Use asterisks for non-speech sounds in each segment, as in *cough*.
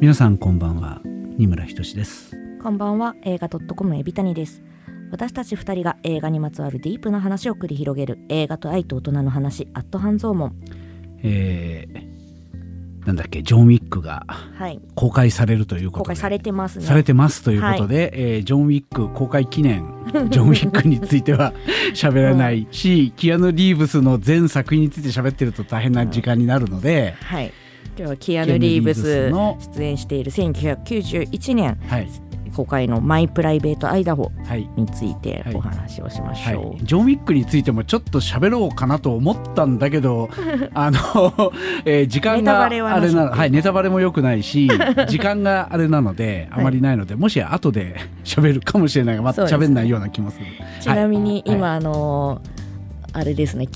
皆さんこんばんは。二村仁です。こんばんは。映画 .com エビタニです。私たち二人が映画にまつわるディープな話を繰り広げる。映画と愛と大人の話。アット半蔵門えー、なんだっけジョン・ウィックが公開されるということで、公開されてますね。されてますということで、はい、えー、ジョン・ウィック公開記念 *laughs* ジョン・ウィックについては *laughs* 喋らない。し、キアヌ・リーブスの全作品について喋ってると大変な時間になるので、はい。今日はキアヌ・リーブスの出演している1991年、はい、公開の「マイ・プライベート・アイダホ」についてお話をしましょう、はい。はい、ジョン・ウィックについてもちょっと喋ろうかなと思ったんだけど *laughs* あの、えー、時間があれなはい、ネタバレもよくないし *laughs* 時間があれなのであまりないので、もし後で *laughs* 喋るかもしれないがまた喋んないような気もする。ちなみに今、あのあれですね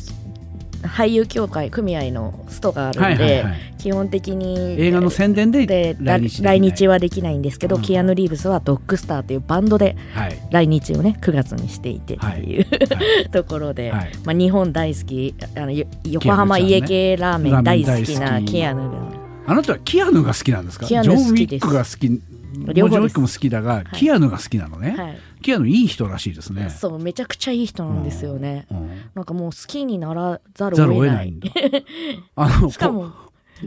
俳優協会組合のストがあるんで、基本的に映画の宣伝で来日来日はできないんですけど、うん、キアヌ・リーブスはドッグスターというバンドで来日をね9月にしていてっていう、はい、*laughs* ところで、はい、まあ、日本大好きあの横浜家系ラーメン大好きなキアヌあなたはキアヌが好きなんですか？ジョン・ウィックが好き両方ジョン・ウィックも好きだが、はい、キアヌが好きなのね、はい。キアヌいい人らしいですね。そうめちゃくちゃいい人なんですよね、うん。うん、なんかもう好きにならざるを得ない。*laughs* あのしかも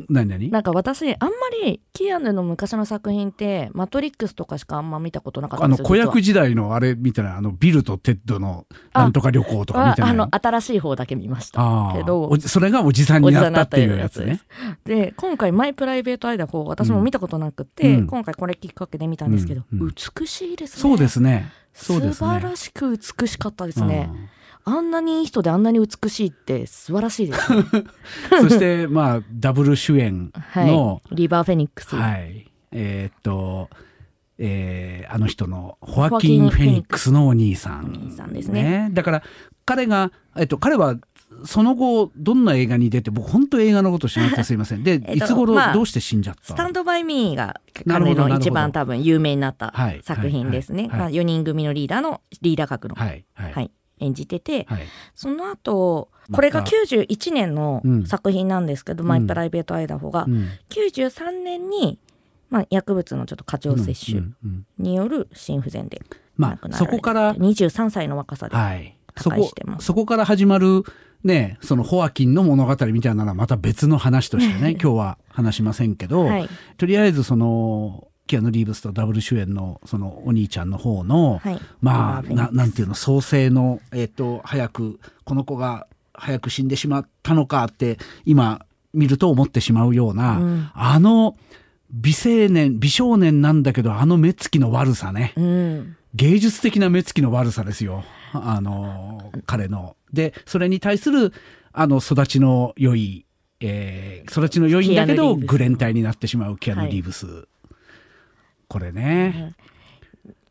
何？何？なんか私あんまりキアヌの昔の作品って「マトリックス」とかしかあんま見たことなかったんですよあの子役時代のあれみたいなあのビルとテッドのなんとか旅行とか見てない？あの新しい方だけ見ました。けどそれがおじさんになったっていうやつね。で今回「マイ・プライベート・アイダホ」私も見たことなくて、うん、今回これきっかけで見たんですけど、うんうん、美しいですね。そうですね。素晴らしく美しかったですね。あんなにいい人であんなに美しいって素晴らしいです、ね、*laughs* そしてまあダブル主演の、はい、リバー・フェニックス。はい、えー、っと、えー、あの人のホアキン・フェニックスのお兄さん。お兄さんですね。ねだから彼が、えっと、彼はその後どんな映画に出て僕本当映画のこと知らなくてすいません。で、*laughs* いつ頃どうして死んじゃった、スタンドバイミーが彼の一番多分有名になった作品ですね、はい。はい、4人組のリーダーのリーダー格の、はい。はい演じてて、はい、その後これが91年の作品なんですけど「うん、マイ・プライベート・アイダホが」うん、93年に、まあ、薬物のちょっと過剰摂取による心不全で亡くなられて、まあ、そこから23歳の若さで他界してます、そこから始まるね、そのホアキンの物語みたいなのはまた別の話としてね *laughs* 今日は話しませんけど、はい、とりあえずそのキアヌ・リーブスとダブル主演のそのお兄ちゃんの方の、はい、まあななんていうの創生の、えーと、早くこの子が早く死んでしまったのかって今見ると思ってしまうような、うん、あの美青年美少年なんだけどあの目つきの悪さね、うん、芸術的な目つきの悪さですよ。あの彼の。でそれに対するあの育ちの良い、えー、育ちの良いんだけどグレン隊になってしまうキアヌ・リーブス、はい、これね、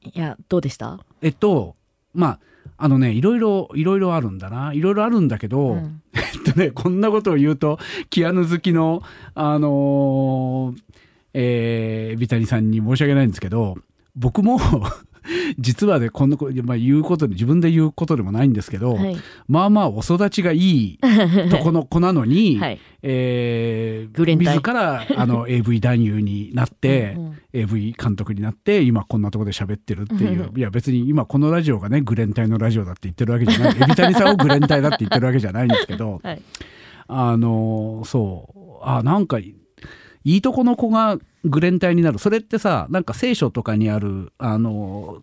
い。やどうでした？えっとまああのねいろいろいろいろあるんだな。いろいろあるんだけど、うん、えっとねこんなことを言うとキアヌ好きのあのー、えー、ビタニさんに申し訳ないんですけど僕も *laughs* 実はねこんな、まあ、言うことで自分で言うことでもないんですけど、はい、まあまあお育ちがいいとこの子なのに、*laughs* はい、えー、自らあの *laughs* AV 男優になってうん、AV 監督になって今こんなとこで喋ってるっていういや別に今このラジオがねグレン隊のラジオだって言ってるわけじゃない。エビタニさんをグレン隊だって言ってるわけじゃないんですけど、はい、あのそう。あなんかいいとこの子がグレン隊になる。それってさなんか聖書とかにあるあの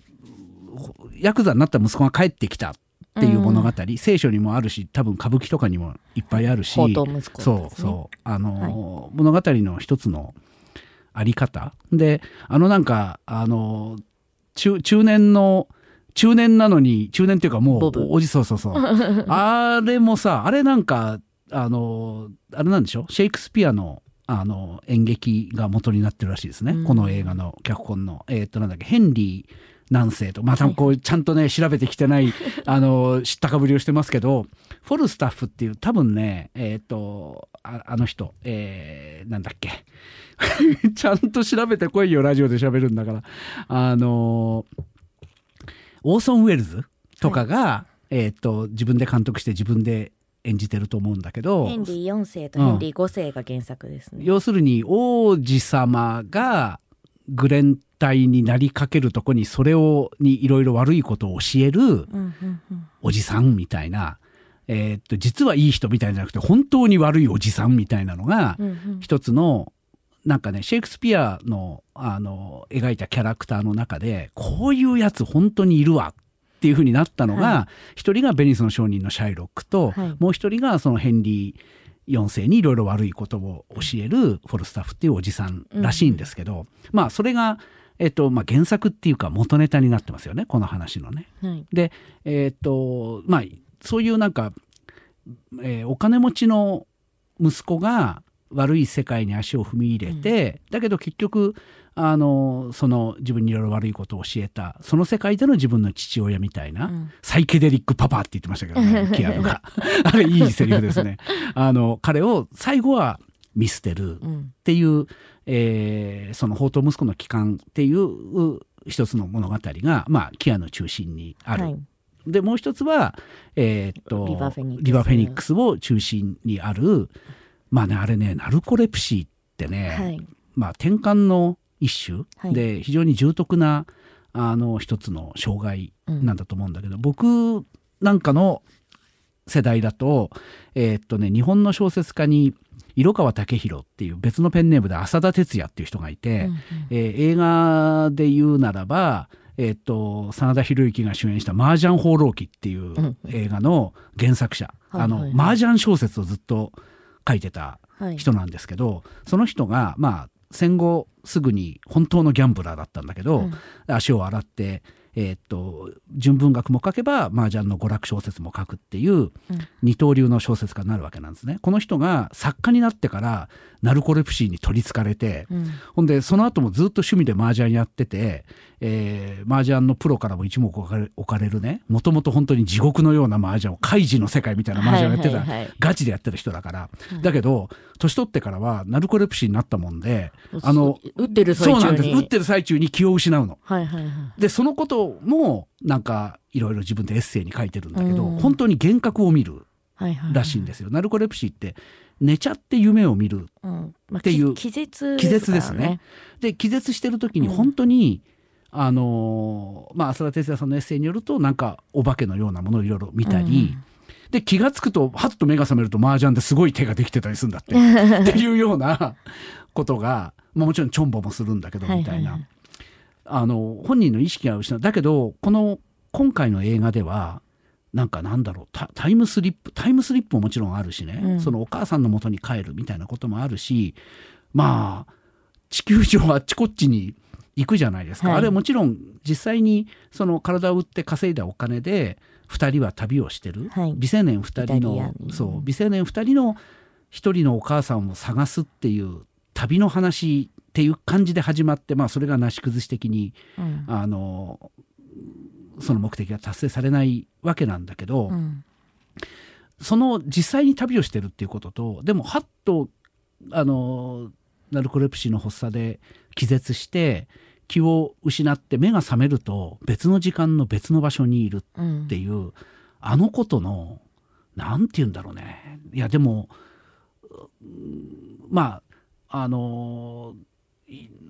ヤクザになった息子が帰ってきたっていう物語、うん、聖書にもあるし多分歌舞伎とかにもいっぱいあるし、ね、そうそう。あの、はい、物語の一つのあり方。であのなんかあの中中年の中年なのに中年っていうかもうおじそうそうそう。*laughs* あれもさあれなんかあのあれなんでしょ？シェイクスピアのあの演劇が元になってるらしいですね、うん、この映画の脚本の。えー、っとなんだっけヘンリー南西と。またこうちゃんとね調べてきてない *laughs* あの知ったかぶりをしてますけどフォルスタッフっていう多分ねえっ、とああの人えー、なんだっけ。*laughs* ちゃんと調べてこいよラジオで喋るんだから。あのオーソン・ウェルズとかが、はい。えー、っと自分で監督して自分で演じてると思うんだけどヘンリー4世とヘンリー5世が原作ですね、うん、要するに王子様がグレン隊になりかけるとこにそれをにいろいろ悪いことを教えるおじさんみたいな、えー、っと実はいい人みたいじゃなくて本当に悪いおじさんみたいなのが一つのなんかねシェイクスピアのあの描いたキャラクターの中でこういうやつ本当にいるわっていうふうになったのが一、はい、人がベニスの商人のシャイロックと、はい、もう一人がそのヘンリー4世にいろいろ悪いことを教えるフォルスタッフっていうおじさんらしいんですけど、うん、まあそれが、えっとまあ、原作っていうか元ネタになってますよねこの話のね。はい、でえっとまあそういうなんか、えー、お金持ちの息子が悪い世界に足を踏み入れて、うん、だけど結局あのその自分にいろいろ悪いことを教えたその世界での自分の父親みたいな、うん、サイケデリックパパって言ってましたけどね *laughs* キアヌが。あれいいセリフですね。あの彼を最後は見捨てるっていう、うん、えー、その宝刀息子の帰還っていう一つの物語が、まあ、キアヌ中心にある。はい。でもう一つは、えー、っとリバフェニックスを中心にあるまあねあれねナルコレプシーってね、はい、まあ転換の一種で非常に重篤なあの一つの障害なんだと思うんだけど、うん、僕なんかの世代だと,、えー、っとね、日本の小説家に色川武弘っていう別のペンネームで浅田哲也っていう人がいて、うんうん、えー、映画で言うならばえー、っと真田広之が主演した「麻雀放浪記」っていう映画の原作者、うん、あの、麻雀小説をずっと書いてた人なんですけど、はい、その人がまあ戦後すぐに本当のギャンブラーだったんだけど、うん、足を洗って、えー、っと純文学も書けば麻雀の娯楽小説も書くっていう二刀流の小説家になるわけなんですね。この人が作家になってからナルコレプシーに取りつかれて、うん、ほんでその後もずっと趣味で麻雀やってて、えー、麻雀のプロからも一目置かれるね。もともと本当に地獄のような麻雀を開示の世界みたいな麻雀をやってた、はいはいはい、ガチでやってる人だから、うん、だけど年取ってからはナルコレプシーになったもんであの打ってる最中に。そうなんです。打ってる最中に気を失うの。はいはいはい、でそのこともなんかいろいろ自分でエッセイに書いてるんだけど、うん、本当に幻覚を見るらしいんですよ。ナルコレプシーって寝ちゃって夢を見るっていう、うんまあ、気絶、ね、気絶ですね。で気絶してる時に本当に、あのまあ浅田哲也さんのエッセイによるとなんかお化けのようなものをいろいろ見たり、うん、で気が付くとはっと目が覚めると麻雀ですごい手ができてたりするんだって。*laughs* っていうようなことが、まあ、もちろんチョンボもするんだけどみたいな、はいはいはい、あの本人の意識が失う。だけどこの今回の映画ではなんかなんだろうタイムスリップタイムスリップももちろんあるしね、うん、そのお母さんのもとに帰るみたいなこともあるしまあ地球上あっちこっちに行くじゃないですか、はい、あれはもちろん実際にその体を売って稼いだお金で2人は旅をしてる、はい、美青年2人のそう美青年2人の1人のお母さんを探すっていう旅の話っていう感じで始まって、まあ、それがなし崩し的に、うん、あのその目的が達成されないわけなんだけど、うん、その実際に旅をしてるっていうこととでもはっとあのナルコレプシーの発作で気絶して気を失って目が覚めると別の時間の別の場所にいるっていう、うん、あのことの何て言うんだろうね。いやでもまああの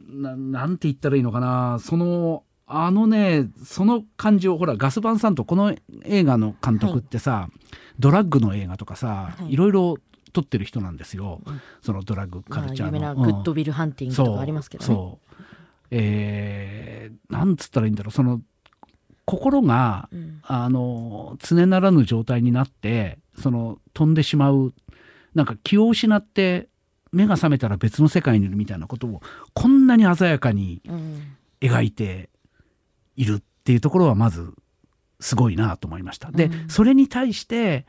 なんて言ったらいいのかな。そのあのねその感じをほらガスバンさんとこの映画の監督ってさ、はい、ドラッグの映画とかさ、はい、いろいろ撮ってる人なんですよ、うん、そのドラッグカルチャーの、まあ、グッドビルハンティングとかありますけどね、そう。えー、なんつったらいいんだろう。その心が、うん、あの常ならぬ状態になってその飛んでしまう。なんか気を失って目が覚めたら別の世界にいるみたいなことをこんなに鮮やかに描いているっていうところはまずすごいなと思いました。で、うん、それに対して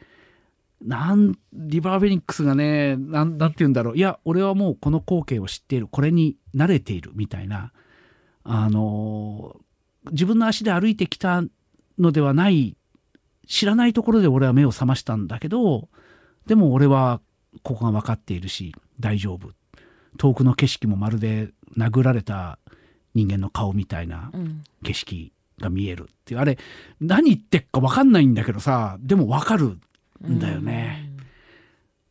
なんリバーフェニックスがねなんて言うんだろう。いや俺はもうこの光景を知っている。これに慣れているみたいな。あの自分の足で歩いてきたのではない知らないところで俺は目を覚ましたんだけどでも俺はここが分かっているし大丈夫。遠くの景色もまるで殴られた人間の顔みたいな景色が見えるっていう。あれ何言ってっか分かんないんだけどさでも分かるんだよね。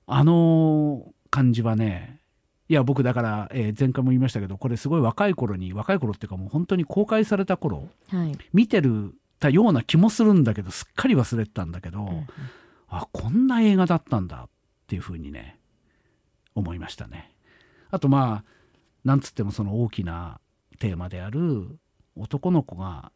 あの感じはねいや僕だから、えー、前回も言いましたけどこれすごい若い頃に若い頃っていうかもう本当に公開された頃、はい、見てるたような気もするんだけどすっかり忘れてたんだけど、うん、あこんな映画だったんだっていうふうにね思いましたね。あとまあなんつってもその大きなテーマである男の子が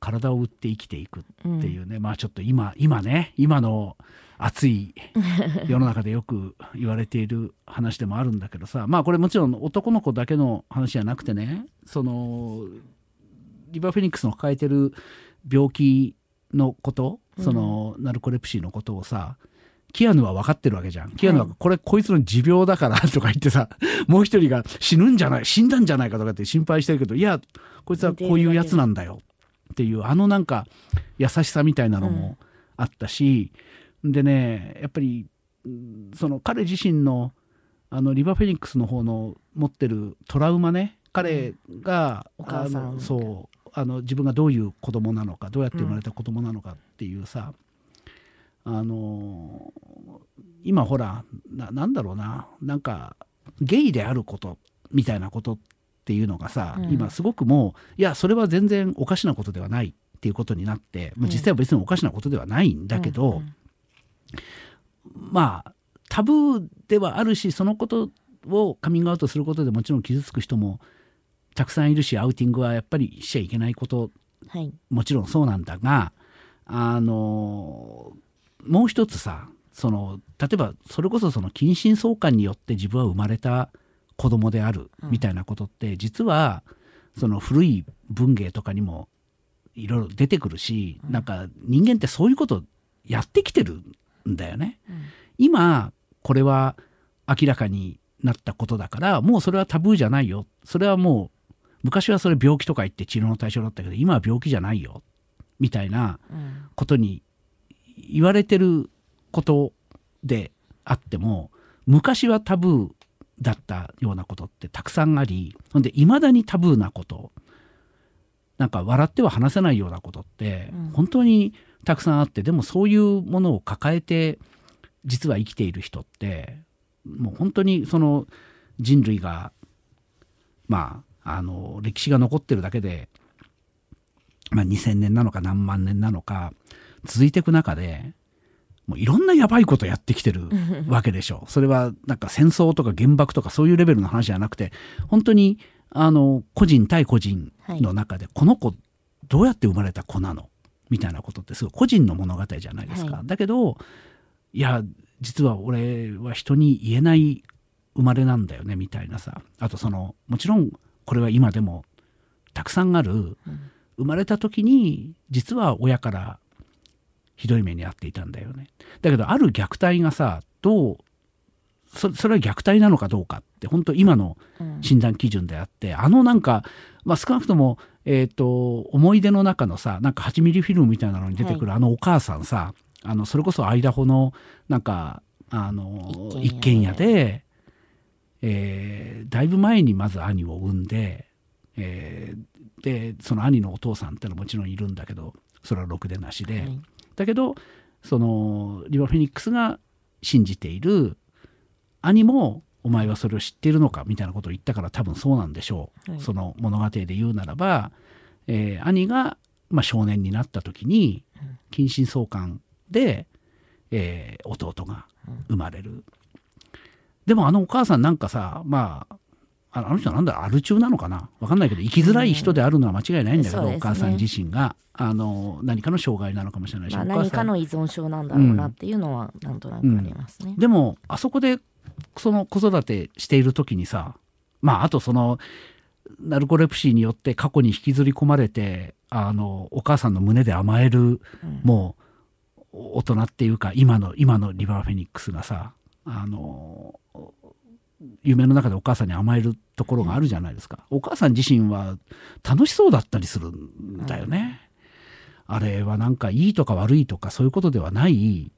体を売って生きていくっていうね、うん、まあちょっと今今ね今の熱い *laughs* 世の中でよく言われている話でもあるんだけどさまあこれもちろん男の子だけの話じゃなくてねそのリバー・フェニックスの抱えてる病気のことその、ナルコレプシーのことをさキアヌは分かってるわけじゃん。キアヌはこれ、はい、こいつの持病だからとか言ってさ、*laughs* もう一人が死ぬんじゃない、死んだんじゃないかとかって心配してるけど、いや、こいつはこういうやつなんだよっていう、あのなんか優しさみたいなのもあったし、うん、でね、やっぱり、その彼自身の、あのリバー・フェニックスの方の持ってるトラウマね、彼が、うん、あのそうあの自分がどういう子供なのかどうやって生まれた子供なのかっていうさ、うん、あの今ほらななんだろうななんかゲイであることみたいなことっていうのがさ、うん、今すごくもういやそれは全然おかしなことではないっていうことになって、まあ、実際は別におかしなことではないんだけど、うん。うん、まあタブーではあるしそのことをカミングアウトすることでもちろん傷つく人もたくさんいるしアウティングはやっぱりしちゃいけないこと、はい、もちろんそうなんだがあのもう一つさその例えばそれこそその近親相関によって自分は生まれた子供であるみたいなことって、うん、実はその古い文芸とかにもいろいろ出てくるし、うん、なんか人間ってそういうことやってきてるんだよね。うん、今これは明らかになったことだからもうそれはタブーじゃないよ。それはもう昔はそれ病気とか言って治療の対象だったけど今は病気じゃないよ。みたいなことに言われてることであっても昔はタブーだったようなことってたくさんありほんでいまだにタブーなことなんか笑っては話せないようなことって本当にたくさんあってでもそういうものを抱えて実は生きている人ってもう本当にその人類がまああの歴史が残ってるだけで、まあ、2,000年なのか何万年なのか続いていく中でもういろんなやばいことやってきてるわけでしょ。う。それはなんか戦争とか原爆とかそういうレベルの話じゃなくて本当にあの個人対個人の中で、この子どうやって生まれた子なの？みたいなことってすごい個人の物語じゃないですか。はい、だけどいや実は俺は人に言えない生まれなんだよねみたいなさ。あとそのもちろんこれは今でもたくさんある、うん、生まれた時に実は親からひどい目に遭っていたんだよね。だけどある虐待がさどうそそれは虐待なのかどうかって本当今の診断基準であって、うん、あのなんか、まあ、少なくとも、えーと、思い出の中のさなんか8ミリフィルムみたいなのに出てくる、はい、あのお母さんさあのそれこそアイダホのなんかあの一軒家でえー、だいぶ前にまず兄を産んで、えー、でその兄のお父さんってのはもちろんいるんだけどそれはろくでなしで、はい、だけどそのリバー・フェニックスが信じている兄もお前はそれを知っているのかみたいなことを言ったから多分そうなんでしょう、はい、その物語で言うならば、えー、兄が、まあ、少年になった時に近親相関で、えー、弟が生まれる。でもあのお母さんなんかさまああの人なんだアル中なのかな？分かんないけど生きづらい人であるのは間違いないんだけど、うん。ね、お母さん自身があの何かの障害なのかもしれないし、まあ、何かの依存症なんだろうなっていうのはなんとなくありますね、うん、でもあそこでその子育てしている時にさまああとそのナルコレプシーによって過去に引きずり込まれてあのお母さんの胸で甘える、うん、もう大人っていうか今の今のリバー・フェニックスがさあの夢の中でお母さんに甘えるところがあるじゃないですか、お母さん自身は楽しそうだったりするんだよね、うん、あれはなんかいいとか悪いとかそういうことではない。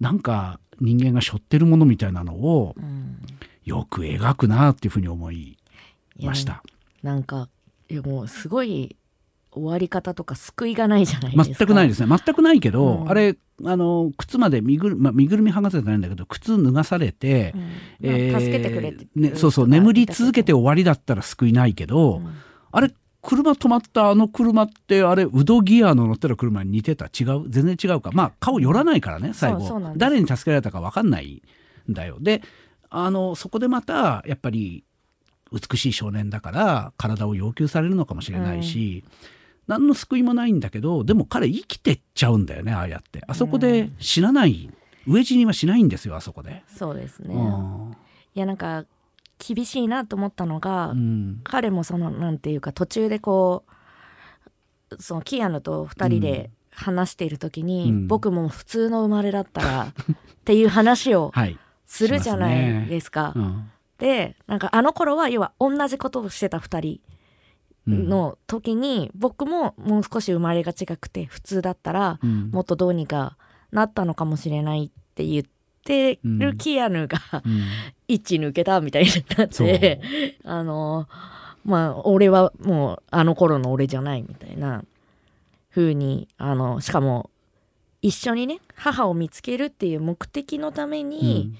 なんか人間が背負ってるものみたいなのをよく描くなっていうふうに思いました。なんかいやもうすごい終わり方とか救いがないじゃないですか。全くないですね。全くないけど、うん、あれあの靴まで身ぐる,、まあ、身ぐるみ剥がせてないんだけど靴脱がされて、うん。えー、助けてくれて、ね、そうそう眠り続けて終わりだったら救いないけど、うん、あれ車止まったあの車ってあれウドギアの乗ってる車に似てた？違う？全然違うか？まあ顔寄らないからね最後。誰に助けられたか分かんないんだよであのそこでまたやっぱり美しい少年だから体を要求されるのかもしれないし、うん、何の救いもないんだけどでも彼生きてっちゃうんだよねああやって。あそこで死なない、うん、飢え死にはしないんですよあそこで。そうですね、うん、いやなんか厳しいなと思ったのが、うん、彼もそのなんていうか途中でこうそのキアヌと2人で話している時に、うん、僕も普通の生まれだったら *laughs* っていう話をするじゃないですか。はいね、でなんかあの頃は要は同じことをしてた2人の時に、僕ももう少し生まれが違くて普通だったらもっとどうにかなったのかもしれないって言って。てるキアヌが、うん、*laughs* 一致抜けたみたいになって、*laughs* あのまあ俺はもうあの頃の俺じゃないみたいな風にあのしかも一緒にね母を見つけるっていう目的のために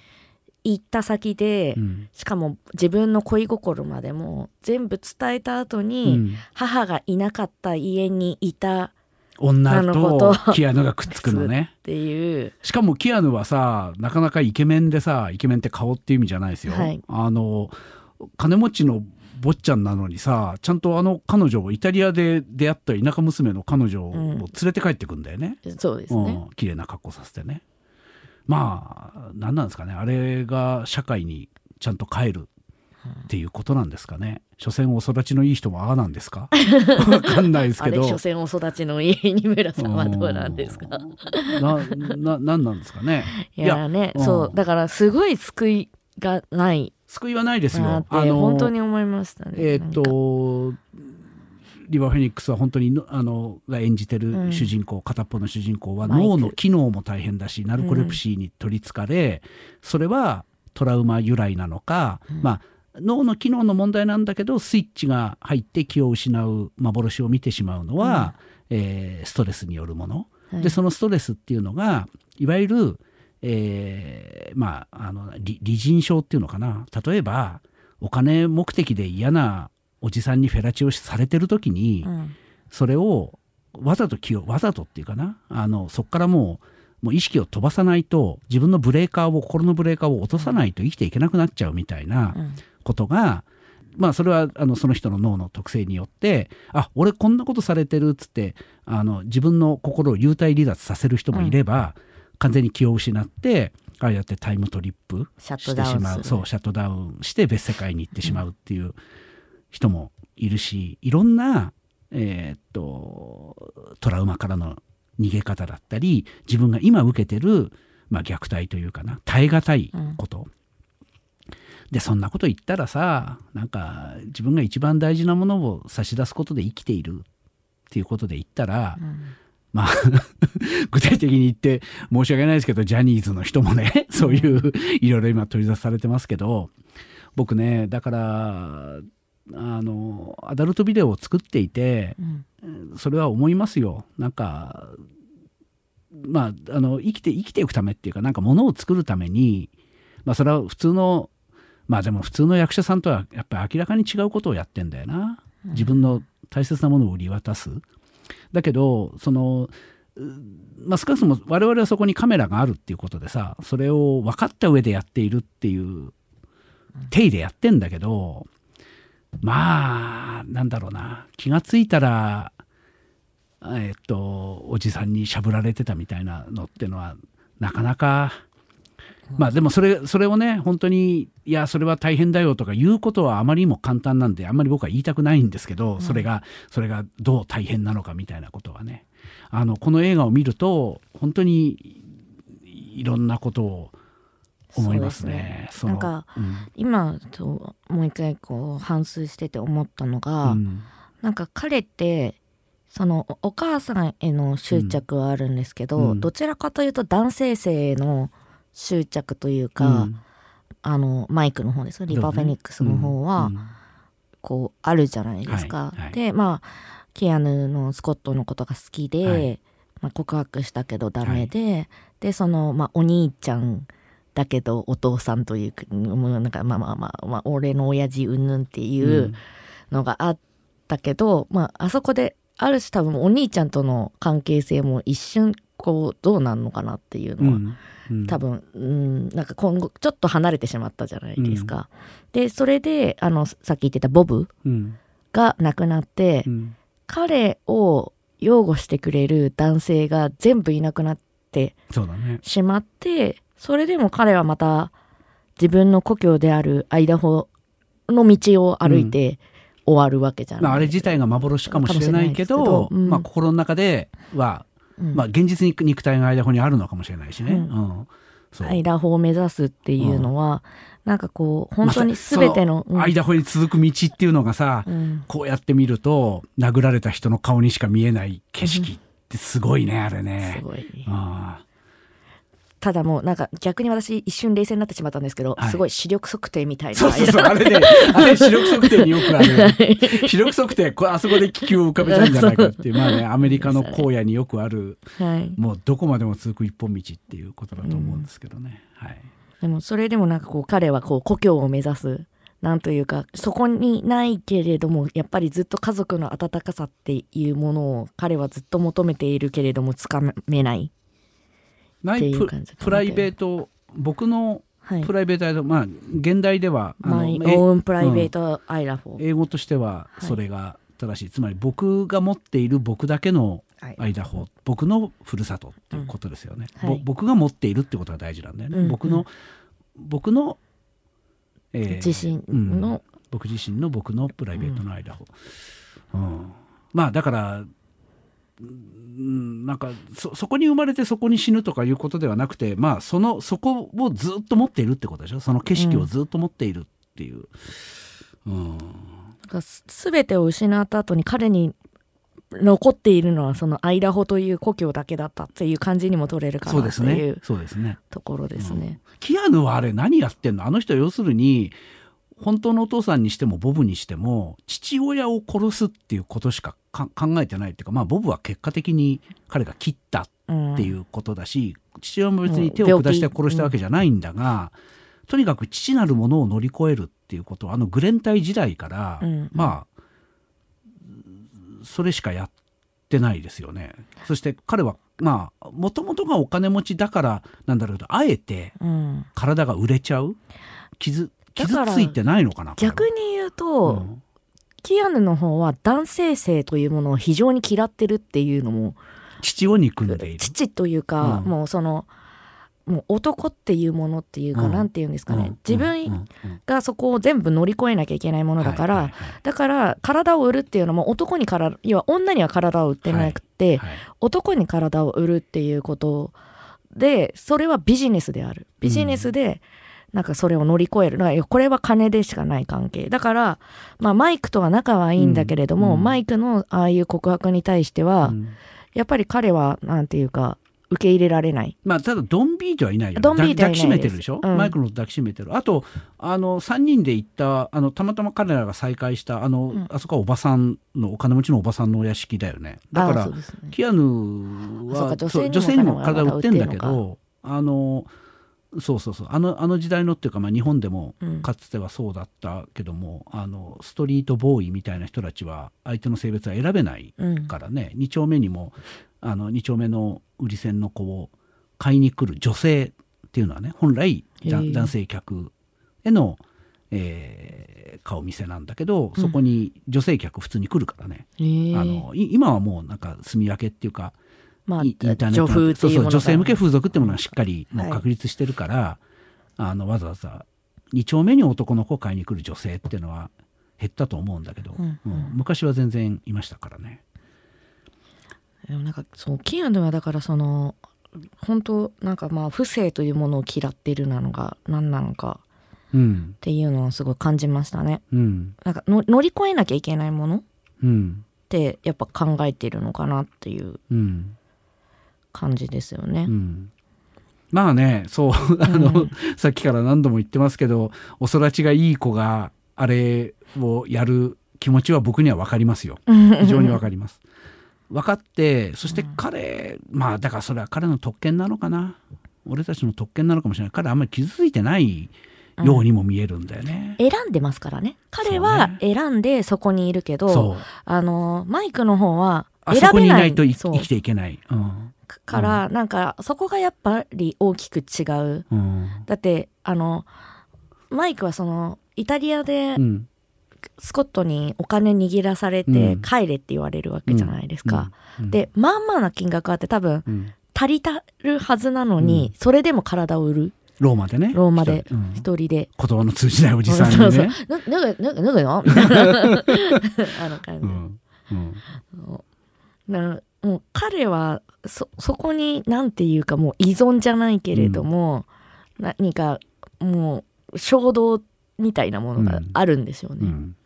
行った先で、うん、しかも自分の恋心までも全部伝えた後に、うん、母がいなかった家にいた女とキアヌがくっつくのね。っていうしかもキアヌはさなかなかイケメンでさイケメンって顔っていう意味じゃないですよ。はい、あの金持ちの坊ちゃんなのにさちゃんとあの彼女をイタリアで出会った田舎娘の彼女を連れて帰ってくんだよね。うん、そうですね、うん、綺麗な格好させてね。まあ何なんですかねあれが社会にちゃんと帰るっていうことなんですかね。所詮お育ちのいい人もああなんですか *laughs* わかんないですけど。所詮お育ちのいい二村さんはどうなんですか？な、な、なんなんですかね。いやね、そう、だからすごい救いがない。救いはないですよ。あの、本当に思いましたね。えっ、と、リバー・フェニックスは本当にあのが演じてる主人公、うん、片っぽの主人公は脳の機能も大変だしナルコレプシーに取りつかれ、うん、それはトラウマ由来なのか、うん、まあ脳の機能の問題なんだけどスイッチが入って気を失う幻を見てしまうのは、うん、えー、ストレスによるもの、はい、でそのストレスっていうのがいわゆる、えー、まああの理人症っていうのかな。例えばお金目的で嫌なおじさんにフェラチオされてる時に、うん、それをわざと気をわざとっていうかな。あのそこからもうもう意識を飛ばさないと自分のブレーカーを心のブレーカーを落とさないと生きていけなくなっちゃうみたいなことが、まあそれはあのその人の脳の特性によってあ俺こんなことされてるっつってあの自分の心を幽体離脱させる人もいれば、うん、完全に気を失ってああやってタイムトリップしてしまう。そうシャットダウンして別世界に行ってしまうっていう人もいるしいろんな、えー、っとトラウマからの逃げ方だったり自分が今受けてる、まあ、虐待というかな耐え難いこと、でそんなこと言ったらさなんか自分が一番大事なものを差し出すことで生きているっていうことで言ったら、うん、まあ *laughs* 具体的に言って申し訳ないですけどジャニーズの人もねそういういろいろ今取り出されてますけど僕ねだからあのアダルトビデオを作っていて、うん、それは思いますよ。なんかまああの生きて生きていくためっていうかなんかものを作るためにまあそれは普通のまあでも普通の役者さんとはやっぱり明らかに違うことをやってんだよな。自分の大切なものを売り渡す。だけどそのまあ、少なくとも我々はそこにカメラがあるっていうことでさそれを分かった上でやっているっていう体でやってんだけどまあなんだろうな。気が付いたらえっとおじさんにしゃぶられてたみたいなのってのはなかなかまあでもそれそれをね本当にいやそれは大変だよとか言うことはあまりにも簡単なんであんまり僕は言いたくないんですけど、それがそれがどう大変なのかみたいなことはね。あのこの映画を見ると本当にいろんなことを思いますね。すね。なんか、うん、今ともう一回こう反芻してて思ったのが、うん、なんか彼ってそのお母さんへの執着はあるんですけど、うん、どちらかというと男性性への執着というか、うん、あのマイクの方ですリバーフェニックスの方は、こうあるじゃないですか。はい。はい、でまあキアヌのスコットのことが好きで、はい、まあ、告白したけどダメで、はい、でその、まあ、お兄ちゃんだけどお父さんというなんかまあまあまあ、まあ、俺の親父うんぬんっていうのがあったけど、うん、まああそこである種多分お兄ちゃんとの関係性も一瞬こうどうなんのかなっていうのは、うん。うん、多分うんなんか今後ちょっと離れてしまったじゃないですか。うん、でそれであのさっき言ってたボブが亡くなって、彼を擁護してくれる男性が全部いなくなってしまって、それでも彼はまた自分の故郷であるアイダホの道を歩いて終わるわけじゃない、うん、あれ自体が幻かもしれないけど、うん、まあ、心の中では、うん、まあ、現実に肉体がアイダホにあるのかもしれないしね。うん。アイダホを目指すっていうのは、うん、なんかこう本当に全ての、ま、アイダホに続く道っていうのがさ、うん、こうやって見ると殴られた人の顔にしか見えない景色ってすごいね、あれね。すごい、うんただもうなんか逆に私一瞬冷静になってしまったんですけど、はい、すごい視力測定みたいな。そうそうそう。あれねあれ視力測定によくある。視力測定これあそこで気球を浮かべちゃうんじゃないかっていうまあねアメリカの荒野によくある、はい、もうどこまでも続く一本道っていうことだと思うんですけどね、うん、はい、でもそれでもなんかこう彼はこう故郷を目指すなんというかそこにないけれどもやっぱりずっと家族の温かさっていうものを彼はずっと求めているけれどもつかめないないプライベート僕のプライベートアイラフォー、まあ原題では My Own Private Idaho、英語としてはそれが正しい、つまり僕が持っている僕だけのアイダホ、僕のふるさとっていうことですよね、僕が持っているってことが大事なんだよね、僕の僕の、えー、自身の、僕自身の僕のプライベートのアイダホ、うん。まあだからなんかそそこに生まれてそこに死ぬとかいうことではなくてまあそのそこをずっと持っているってことでしょ？その景色をずっと持っているっていう。うん、全てを失った後に彼に残っているのはそのアイダホという故郷だけだったっていう感じにも取れるかなっていうそうですね。ところですね。キアヌはあれ何やってんの？あの人要するに本当のお父さんにしてもボブにしても父親を殺すっていうことしか考えてないっていうかまあボブは結果的に彼が切ったっていうことだし、うん、父親も別に手を下して殺したわけじゃないんだが、うん、とにかく父なるものを乗り越えるっていうことはあのグレン隊時代から、うん、まあそれしかやってないですよね。そして彼はまあもともとがお金持ちだからなんだろうあえて体が売れちゃう？傷傷ついてないのかな逆に言うと、うん、キアヌの方は男性性というものを非常に嫌ってるっていうのも父を憎んでいる。父というか、うん、もうそのもう男っていうものっていうか、うん、なんて言うんですかね、うん、自分がそこを全部乗り越えなきゃいけないものだから、はいはいはい、だから体を売るっていうのも男に体要は女には体を売ってなくて、はいはい、男に体を売るっていうことでそれはビジネスである。ビジネスで、なんかそれを乗り越える。だからこれは金でしかない関係。だから、まあマイクとは仲はいいんだけれども、うん、マイクのああいう告白に対しては、うん、やっぱり彼は、なんていうか、受け入れられない。まあ、ただ、ドンビートはいないよ、ね。ドンビート抱きしめてるでしょ、うん、マイクの抱きしめてる。あと、あの、3人で行った、あの、たまたま彼らが再会した、あの、うん、あそこはおばさんの、お金持ちのおばさんのお屋敷だよね。だから、ね、キアヌは女性にも体売ってんだけど、あの、そうそうそう。あのあの時代のっていうか、まあ、日本でもかつてはそうだったけども、うん、あのストリートボーイみたいな人たちは相手の性別は選べないからね、うん、2丁目にもあの2丁目の売り線の子を買いに来る女性っていうのはね本来男性客への、えー、顔見せなんだけどそこに女性客普通に来るからね、うん、あの今はもうなんか住み分けっていうかまあ、インターネット女そうそう女性向け風俗っていうものはしっかりもう確立してるから、はい、あのわざわざ2丁目に男の子を買いに来る女性っていうのは減ったと思うんだけど、うんうん、昔は全然いましたからね。でもなんかそうキアヌはだからその本当なんかまあ不正というものを嫌っているなのが何なのかっていうのをすごい感じましたね。うん、なんかの乗り越えなきゃいけないもの、うん、ってやっぱ考えているのかなっていう。うん感じですよね。うん。まあねそうあの、うん、さっきから何度も言ってますけどお育ちがいい子があれをやる気持ちは僕には分かりますよ。*laughs* 非常に分かります。分かってそして彼、うん、まあだからそれは彼の特権なのかな。俺たちの特権なのかもしれない。彼あんまり傷ついてないようにも見えるんだよね、うん、選んでますからね。彼は選んでそこにいるけど、ね、あのマイクの方は選べない。と生きていけない、うん、から、うん、なんかそこがやっぱり大きく違う、うん、だってあのマイクはそのイタリアで、スコットにお金握らされて帰れって言われるわけじゃないですか。でまあまあな金額あって多分、足りたるはずなのに、それでも体を売る。ローマでね。ローマで一人。で、言葉の通じないおじさんにね。そうそう。な、な、な、な、な、みたいな。*laughs* *laughs* あの感じ。うん。うん、もう彼はそそこに何て言うかもう依存じゃないけれども、うん、何かもう衝動みたいなものがあるんですよね。うん。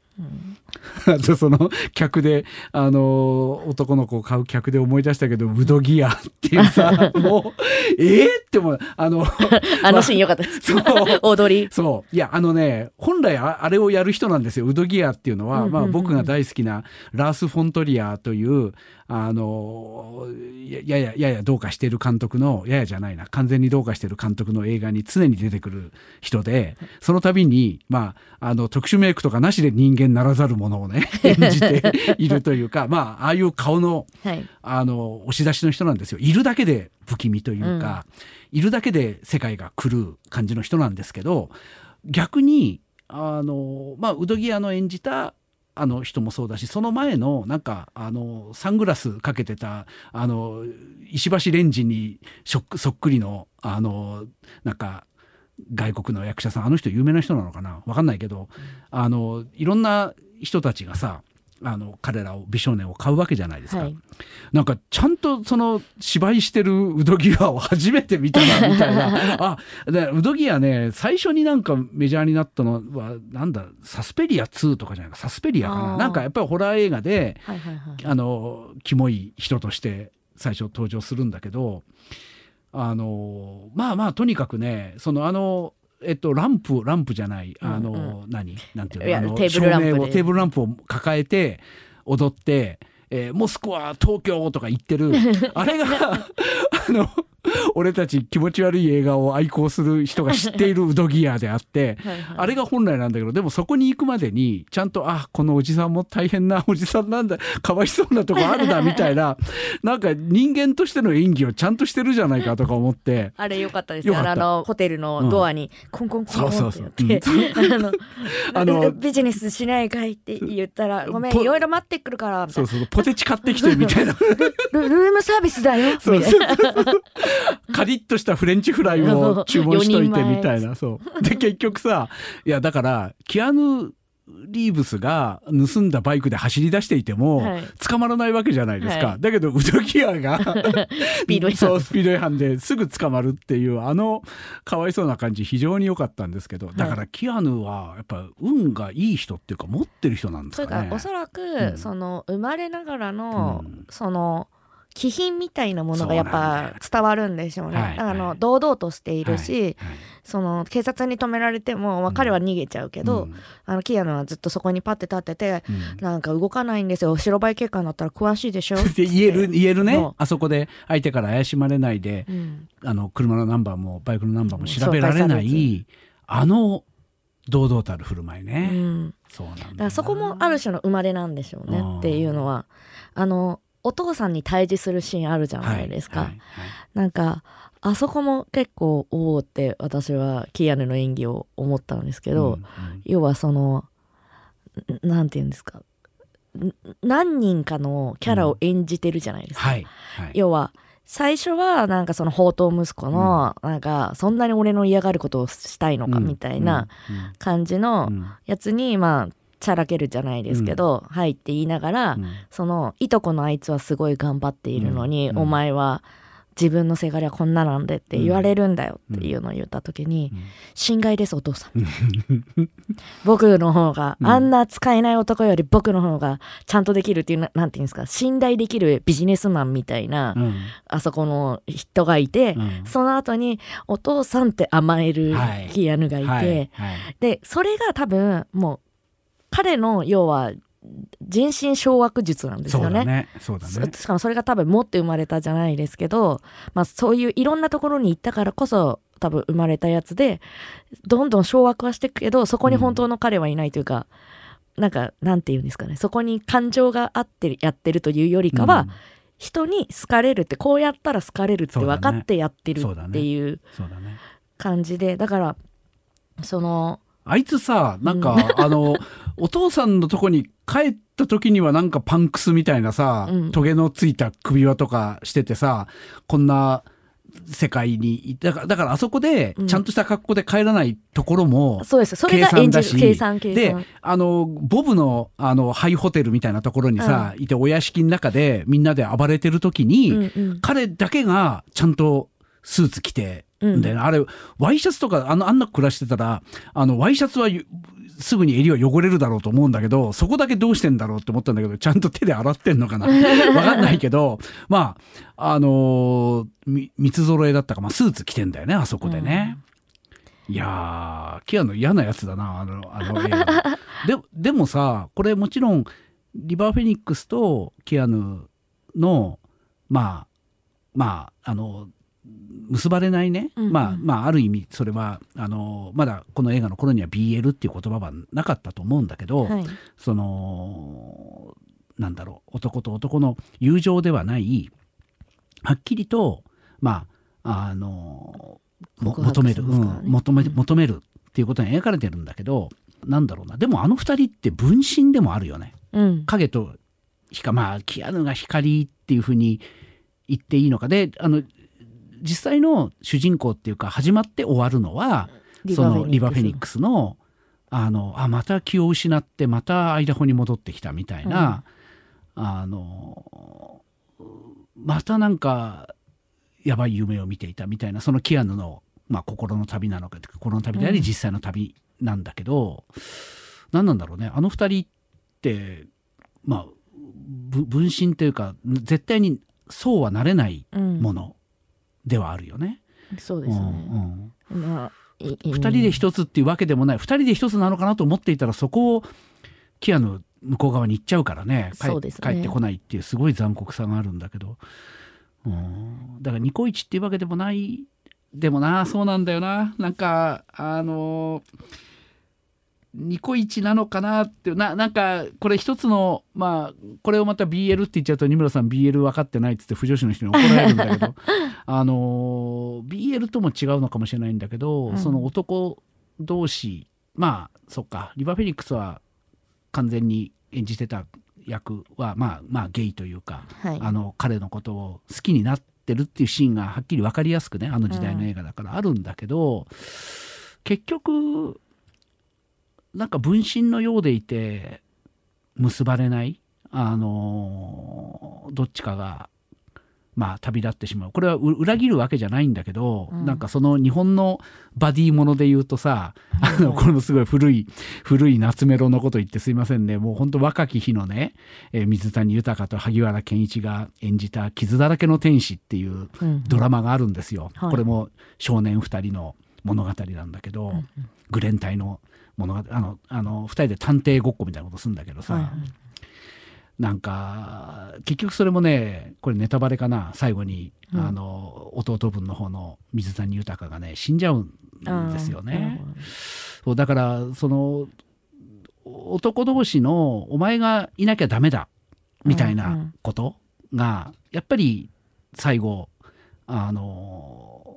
*laughs* あとその客であの男の子を買う客で思い出したけどウドギアっていうさ *laughs* もうええー、ってもあの *laughs* あのシーンよかった。です、そう。踊り。そう。いやあのね本来あれをやる人なんですよ。ウドギアっていうのは、まあ、僕が大好きなラース・フォントリアというあのややややどうかしている監督のややじゃないな完全にどうかしている監督の映画に常に出てくる人でその度に、まあ、あの特殊メイクとかなしで人間ならざるものをね *laughs* 演じているというか、まあ、ああいう顔の,、あの押し出しの人なんですよ。いるだけで不気味というか、うん、いるだけで世界が狂う感じの人なんですけど逆にあの、まあ、ウドギアの演じたあの人もそうだしその前のなんかあのサングラスかけてたあの石橋蓮司にそっくりのあのなんか外国の役者さんあの人有名な人なのかな？分かんないけど、あのいろんな人たちがさあの彼らを美少年を買うわけじゃないですか、はい、なんかちゃんとその芝居してるウドギアを初めて見たなみたいな。*laughs* あでウドギアね最初になんかメジャーになったのはなんだサスペリア2とかじゃないか。サスペリアかな。なんかやっぱりホラー映画で、はいはいはい、あのキモい人として最初登場するんだけどあのまあまあとにかくねそのあのえっと、ランプランプじゃないあの、うん。うん、何？なんていうの？あのテーブルランプテーブルランプを抱えて踊って、えー、モスクワ東京とか言ってる。*laughs* あれが *laughs* あの *laughs* 俺たち気持ち悪い映画を愛好する人が知っているウドギアであってはい、あれが本来なんだけどでもそこに行くまでにちゃんとあこのおじさんも大変なおじさんなんだ *laughs* かわいそうなとこあるな *laughs* みたいななんか人間としての演技をちゃんとしてるじゃないかとか思って。あれよかったですよ。あのホテルのドアにコンコンコンコンって。やってあのビジネスしないかいって言ったらごめんいろいろ待ってくるからそうそうポテチ買ってきてみたいな。ルームサービスだよ。そうそうカリッとしたフレンチフライを注文しといてみたいな。そう。で結局さいやだからキアヌ・リーブスが盗んだバイクで走り出していても、はい、捕まらないわけじゃないですか、はい、だけどウドギアが *laughs* スピード違反。そうスピード違反ですぐ捕まるっていうあのかわいそうな感じ非常に良かったんですけどだからキアヌはやっぱ運がいい人っていうか持ってる人なんですかね。おそらく、うん、その生まれながらの、うん、その気品みたいなものがやっぱ伝わるんでしょうね。はい、あの堂々としているし、はいはい、その警察に止められても、まあ、彼は逃げちゃうけど、うん、あのキアヌはずっとそこにパッて立ってて、うん、なんか動かないんですよ。白バイ警官だったら詳しいでしょ。っ *laughs* て言える言えるね。あそこで相手から怪しまれないで、うん、あの車のナンバーもバイクのナンバーも調べられない、あの堂々たる振る舞いね、そうなんだそこもある種の生まれなんでしょうねっていうのはあのお父さんに対峙するシーンあるじゃないですか。はいはいはい、なんかあそこも結構おおって私はキアヌの演技を思ったんですけど、うんうん、要はそのなんて言うんですか。何人かのキャラを演じてるじゃないですか。うんはいはい、要は最初はなんかその宝刀息子のなんかそんなに俺の嫌がることをしたいのかみたいな感じのやつにまあちゃらけるじゃないですけど、うん、はいって言いながら、うん、そのいとこのあいつはすごい頑張っているのに、うん、お前は自分のせがれはこんななんでって言われるんだよっていうのを言った時に「心外ですお父さん」*laughs* 僕の方があんな使えない男より僕の方がちゃんとできるっていうなんていうんですか信頼できるビジネスマンみたいな、あそこの人がいて、その後にお父さんって甘えるキアヌがいて、でそれが多分もう彼の要は人心掌握術なんですよね。ね。ね。しかもそれが多分持って生まれたじゃないですけど、まあ、そういういろんなところに行ったからこそ多分生まれたやつでどんどん掌握はしていくけどそこに本当の彼はいないというか、うん、なんかなんて言うんですかね。そこに感情があってやってるというよりかは、うん、人に好かれるってこうやったら好かれるって分かってやってるっていう感じでだからそのあいつさなんか、あの *laughs* お父さんのとこに帰った時にはなんかパンクスみたいなさ、うん、トゲのついた首輪とかしててさこんな世界にだからだからあそこでちゃんとした格好で帰らないところも、そうです。それが演じる計算計算。であのボブのあのハイホテルみたいなところにさ、うん、いてお屋敷の中でみんなで暴れてる時に、うんうん、彼だけがちゃんとスーツ着てで、うん、あれワイシャツとかあのあんな暮らしてたらあのワイシャツはすぐに襟は汚れるだろうと思うんだけどそこだけどうしてんだろうって思ったんだけどちゃんと手で洗ってんのかな分 *laughs* かんないけどまああのー、三つ揃えだったか、まあ、スーツ着てんだよねあそこでね。うん、いやーキアの嫌なやつだなあのあの映画 *laughs* ででもさこれもちろんリバー・フェニックスとキアヌのまあまああの結ばれないね、うん。うん、まあまあある意味それはあのまだこの映画の頃には BL っていう言葉はなかったと思うんだけど、はい、そのなんだろう男と男の友情ではないはっきりとまああの求める、うん、求め求めるっていうことに描かれてるんだけどなんだろうな。でもあの二人って分身でもあるよね。うん、影と光まあキアヌが光っていうふうに言っていいのか。であの実際の主人公っていうか始まって終わるのはそのリバ・フェニックスのあのあまた気を失ってまたアイダホに戻ってきたみたいな、うん、あのまたなんかやばい夢を見ていたみたいなそのキアヌの、まあ、心の旅なのか心の旅であり実際の旅なんだけど、うん、何なんだろうね。あの二人ってまあ分身というか絶対にそうはなれないものではあるよね。そうですね、うんうん。まあ、2人で一つっていうわけでもない。2人で一つなのかなと思っていたらそこをキアの向こう側に行っちゃうからね。帰ね。帰ってこないっていうすごい残酷さがあるんだけど、うん、だからニコイチっていうわけでもないでもなそうなんだよな。なんかあのーニコイチなのかなってななんかこれ一つのまあこれをまた BL って言っちゃうと二村さん BL 分かってないっつって不女子の人に怒られるんだけど *laughs* あの BL とも違うのかもしれないんだけど、うん、その男同士まあそっかリバー・フェニックスは完全に演じてた役はまあまあゲイというか、はい、あの彼のことを好きになってるっていうシーンがはっきり分かりやすくねあの時代の映画だからあるんだけど、うん、結局なんか分身のようでいて結ばれないあのどっちかがまあ旅立ってしまう。これは裏切るわけじゃないんだけど、うん、なんかその日本のバディもので言うとさ、うん、あのこれもすごい古い古い夏メロのこと言ってすいませんね。もうほんと若き日のね、えー、水谷豊と萩原健一が演じた「傷だらけの天使」っていうドラマがあるんですよ。うんこれも少年2人の物語なんだけど、グレン隊の物語あのあの2人で探偵ごっこみたいなことするんだけどさ、はいはい、なんか結局それもねこれネタバレかな最後に、うん、あの弟分の方の水谷豊がね死んじゃうんですよね。そうだからその男同士のお前がいなきゃダメだみたいなことが、やっぱり最後あの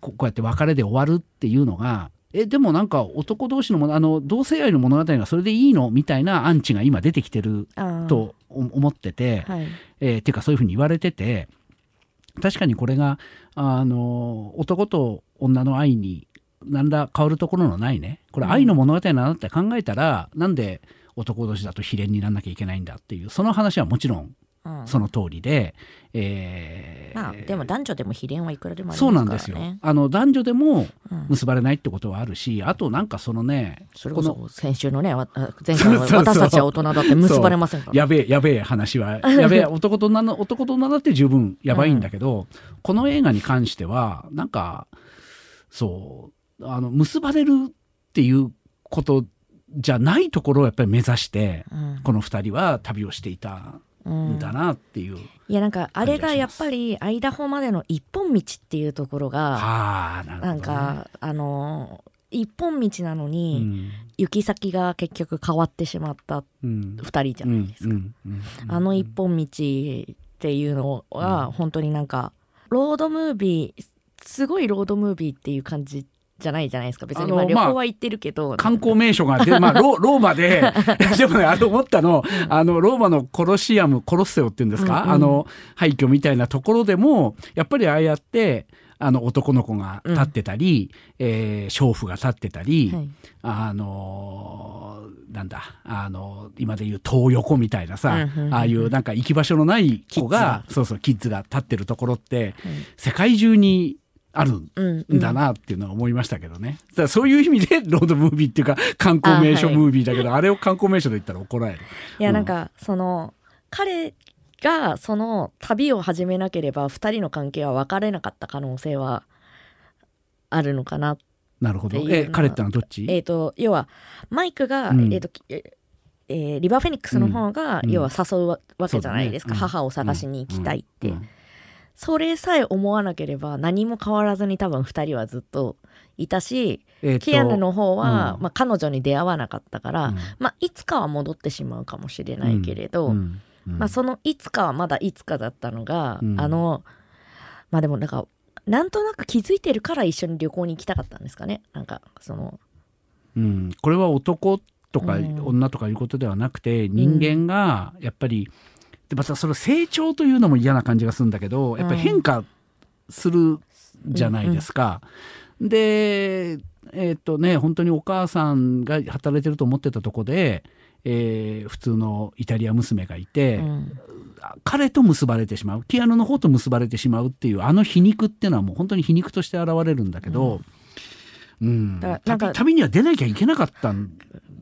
こうやって別れで終わるっていうのがえでもなんか男同士のもあの同性愛の物語がそれでいいのみたいなアンチが今出てきてると思ってて、はい、えー、っていうかそういうふうに言われてて確かにこれがあの男と女の愛に何ら変わるところのないね。これ愛の物語なんだって考えたら、うん、なんで男同士だと非連にならなきゃいけないんだっていうその話はもちろんその通りで、えー、まあでも男女でも非連はいくらでもありますから、ね、そうなんですよ。あの男女でも結ばれないってことはあるし、うん、あとなんかそのねそれこそ先週のね前回の *laughs* 私たちは大人だって結ばれませんから。やべえやべえ話は。やべえ *laughs* 男と女の男と女だって十分やばいんだけど、うん、この映画に関してはなんかそうあの結ばれるっていうことじゃないところをやっぱり目指して、うん、この2人は旅をしていたんだなっていう、うん、いやなんかあれがやっぱりアイダホまでの一本道っていうところが、はあな、ね、なんかあの一本道なのに、行き先が結局変わってしまった2人じゃないですか。あの一本道っていうのは本当になんかロードムービーすごいロードムービーっていう感じじゃないじゃないですか。別にまあ旅行は行ってるけど、まあ、観光名所がで、まあ、ロ *laughs* ローマで *laughs* でもねあれ思ったの,、あのローマのコロシアムコロッセオっていうんですか、うんうん、あの廃墟みたいなところでもやっぱりああやってあの男の子が立ってたり、うん、えー、娼婦が立ってたり、はい、あのなんだあの今でいう東横みたいなさ、うんうん、ああいうなんか行き場所のない子がそうそうキッズが立ってるところって、世界中にあるんだなっていうのは思いましたけどね。だからそういう意味でロードムービーっていうか観光名所ムービーだけどあはい、あれを観光名所で言ったら怒られる。いや、なんかその彼がその旅を始めなければ2人の関係は別れなかった可能性はあるのかな。なるほど。え彼ってのはどっち？えっ、ー、と要はマイクが、うん、えっ、ー、とえー、リバーフェニックスの方が、うん、要は誘うわけじゃないですか、ね、母を探しに行きたいって。うんそれさえ思わなければ何も変わらずに多分2人はずっといたし、えー、キアヌの方は、うん、まあ、彼女に出会わなかったから、うん、まあ、いつかは戻ってしまうかもしれないけれど、うん、まあ、そのいつかはまだいつかだったのが、あのまあでもなんかなんとなく気づいてるから一緒に旅行に行きたかったんですかね。なんかその。うん、これは男とか女とかいうことではなくて、人間がやっぱり、でまたその成長というのも嫌な感じがするんだけどやっぱり変化するじゃないですか。うんうん、でえー、っとね本当にお母さんが働いてると思ってたとこで、えー、普通のイタリア娘がいて、うん、彼と結ばれてしまうピアノの方と結ばれてしまうっていうあの皮肉っていうのはもう本当に皮肉として現れるんだけど、うん、うん、旅には出なきゃいけなかったん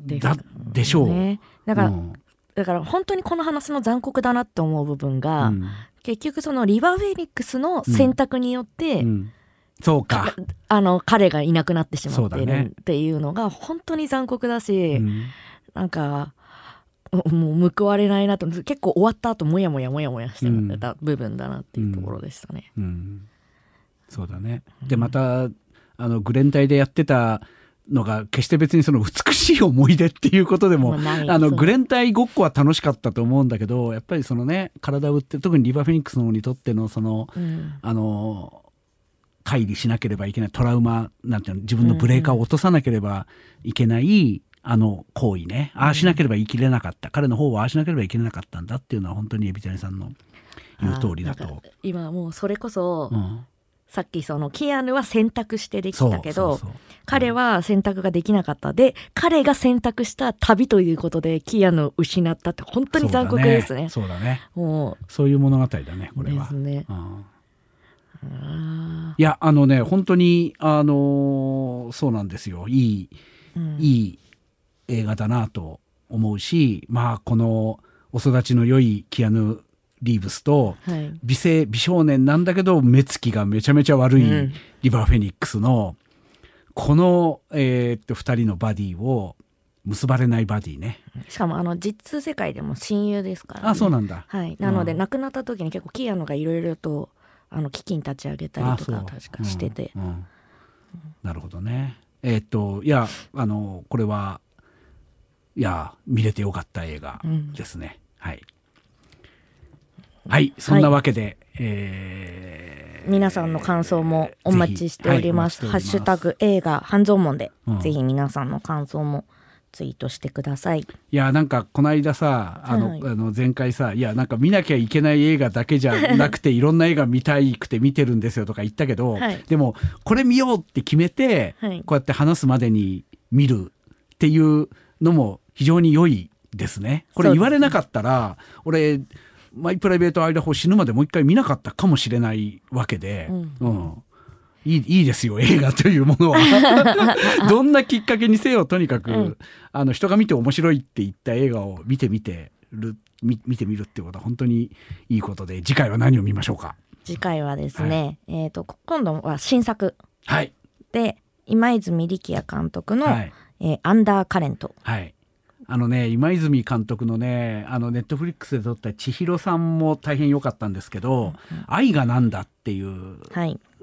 だでしょう。ね、だから、うんだから本当にこの話の残酷だなって思う部分が、うん、結局そのリバー・フェニックスの選択によって、うん。うん、そうか。あの彼がいなくなってしまってるっていうのが本当に残酷だし、うなんかもう報われないなと結構終わった後もやもやもやもやしてた部分だなっていうところでしたね。そうだね。でまたあのグレン隊でやってたのが決して別にその美しい思い出っていうことでもあのグレン隊ごっこは楽しかったと思うんだけどやっぱりそのね体を打って特にリバー・フェニックスの方にとってのその、うん、あの乖離しなければいけないトラウマなんていうの自分のブレーカーを落とさなければいけない、あの行為ね。ああしなければ生きれなかった、彼の方はああしなければいけなかったんだっていうのは本当にエビタニさんの言う通りだと。今もうそれこそ、うん、さっきそのキアヌは選択してできたけど彼は選択ができなかった。で彼が選択した旅ということでキアヌを失ったって本当に残酷ですね。そうだね。もう。そういう物語だねこれは。ですね。うん。いやあのね本当にあのー、そうなんですよ。いい、うん、いい映画だなと思うしまあこのお育ちの良いキアヌ・リーブスと、はい、美声美少年なんだけど目つきがめちゃめちゃ悪いリバー・フェニックスの、この、えー、っと2人のバディを結ばれないバディね。しかもあの実世界でも親友ですから、ね、あそうなんだ、はい、なので、亡くなった時に結構キアノがいろいろとあの基金立ち上げたりとか確かしてて、うん。うん、なるほどね。えー、っといやあのこれはいや見れてよかった映画ですね、うん、はいはいそんなわけで、はい、えー、皆さんの感想もお待ちしております。はい、ハッシュタグ映画半蔵門で、うん、ぜひ皆さんの感想もツイートしてください。いやなんかこの間さあのはい、あの前回さいやなんか見なきゃいけない映画だけじゃなくていろんな映画見たいくて見てるんですよとか言ったけど、はい、でもこれ見ようって決めて、はい、こうやって話すまでに見るっていうのも非常に良いですね。これ言われなかったら、俺マイプライベートアイダホ死ぬまでもう一回見なかったかもしれないわけで、うん、うん、いいいいですよ映画というものは。*laughs* どんなきっかけにせよとにかく、うん、あの人が見て面白いって言った映画を見てみてる見てみるってことは本当にいいことで次回は何を見ましょうか？次回はですね、はい、えーと、今度は新作。はい、で今泉力也監督の、はい。えー、アンダーカレント。はい。あのね、今泉監督のね、あのネットフリックスで撮った千尋さんも大変良かったんですけど、うん、愛がなんだっていう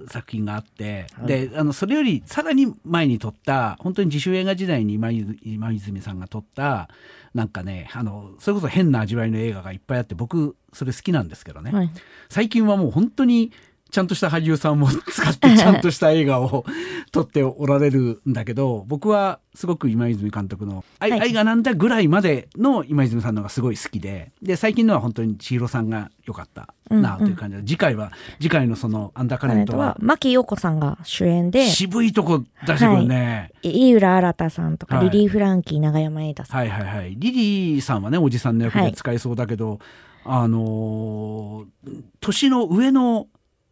作品があって、はい、で、あの、それよりさらに前に撮った、本当に自主映画時代に今今泉さんが撮った、なんかね、あの、それこそ変な味わいの映画がいっぱいあって、僕、それ好きなんですけどね。はい、最近はもう本当にちゃんとした俳優さんも使ってちゃんとした映画を撮っておられるんだけど僕はすごく今泉監督の「愛,、愛がなんだ」ぐらいまでの今泉さんのがすごい好きでで最近のは本当に千尋さんが良かったなという感じで、うん。うん、次回は次回のその「アンダーカレントは」は牧陽子さんが主演で渋いとこ出してくるね、はい、井浦新さんとか、リリー・フランキー永山瑛太さん。はいはいはい。リリーさんはねおじさんの役で使えそうだけど、はい、あのー、年の上の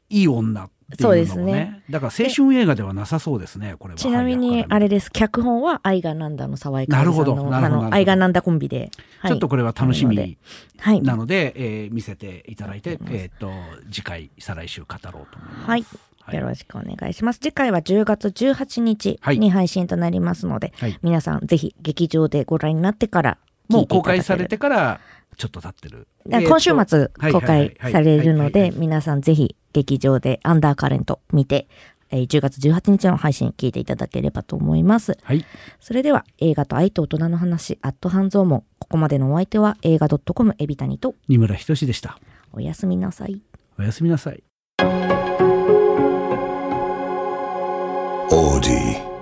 いい女そうですね。だから青春映画ではなさそうですね、これは。ちなみに、あれです。脚本は愛がなんだの沢井なるほど。なるほど。愛がなんだコンビで。ちょっとこれは楽しみなので、え見せていただいて、えっと、次回、再来週語ろうと思います。はい。よろしくお願いします。次回は10月18日に配信となりますので、皆さんぜひ劇場でご覧になってからもう公開されてからちょっと経ってる。今週末公開されるので、皆さんぜひ劇場でアンダーカレント見て、えー、10月18日の配信聞いていただければと思います。はい。それでは映画と愛と大人の話、アット半蔵門。ここまでのお相手は映画 .com エビタニと二村仁でした。おやすみなさい。おやすみなさい。オーディ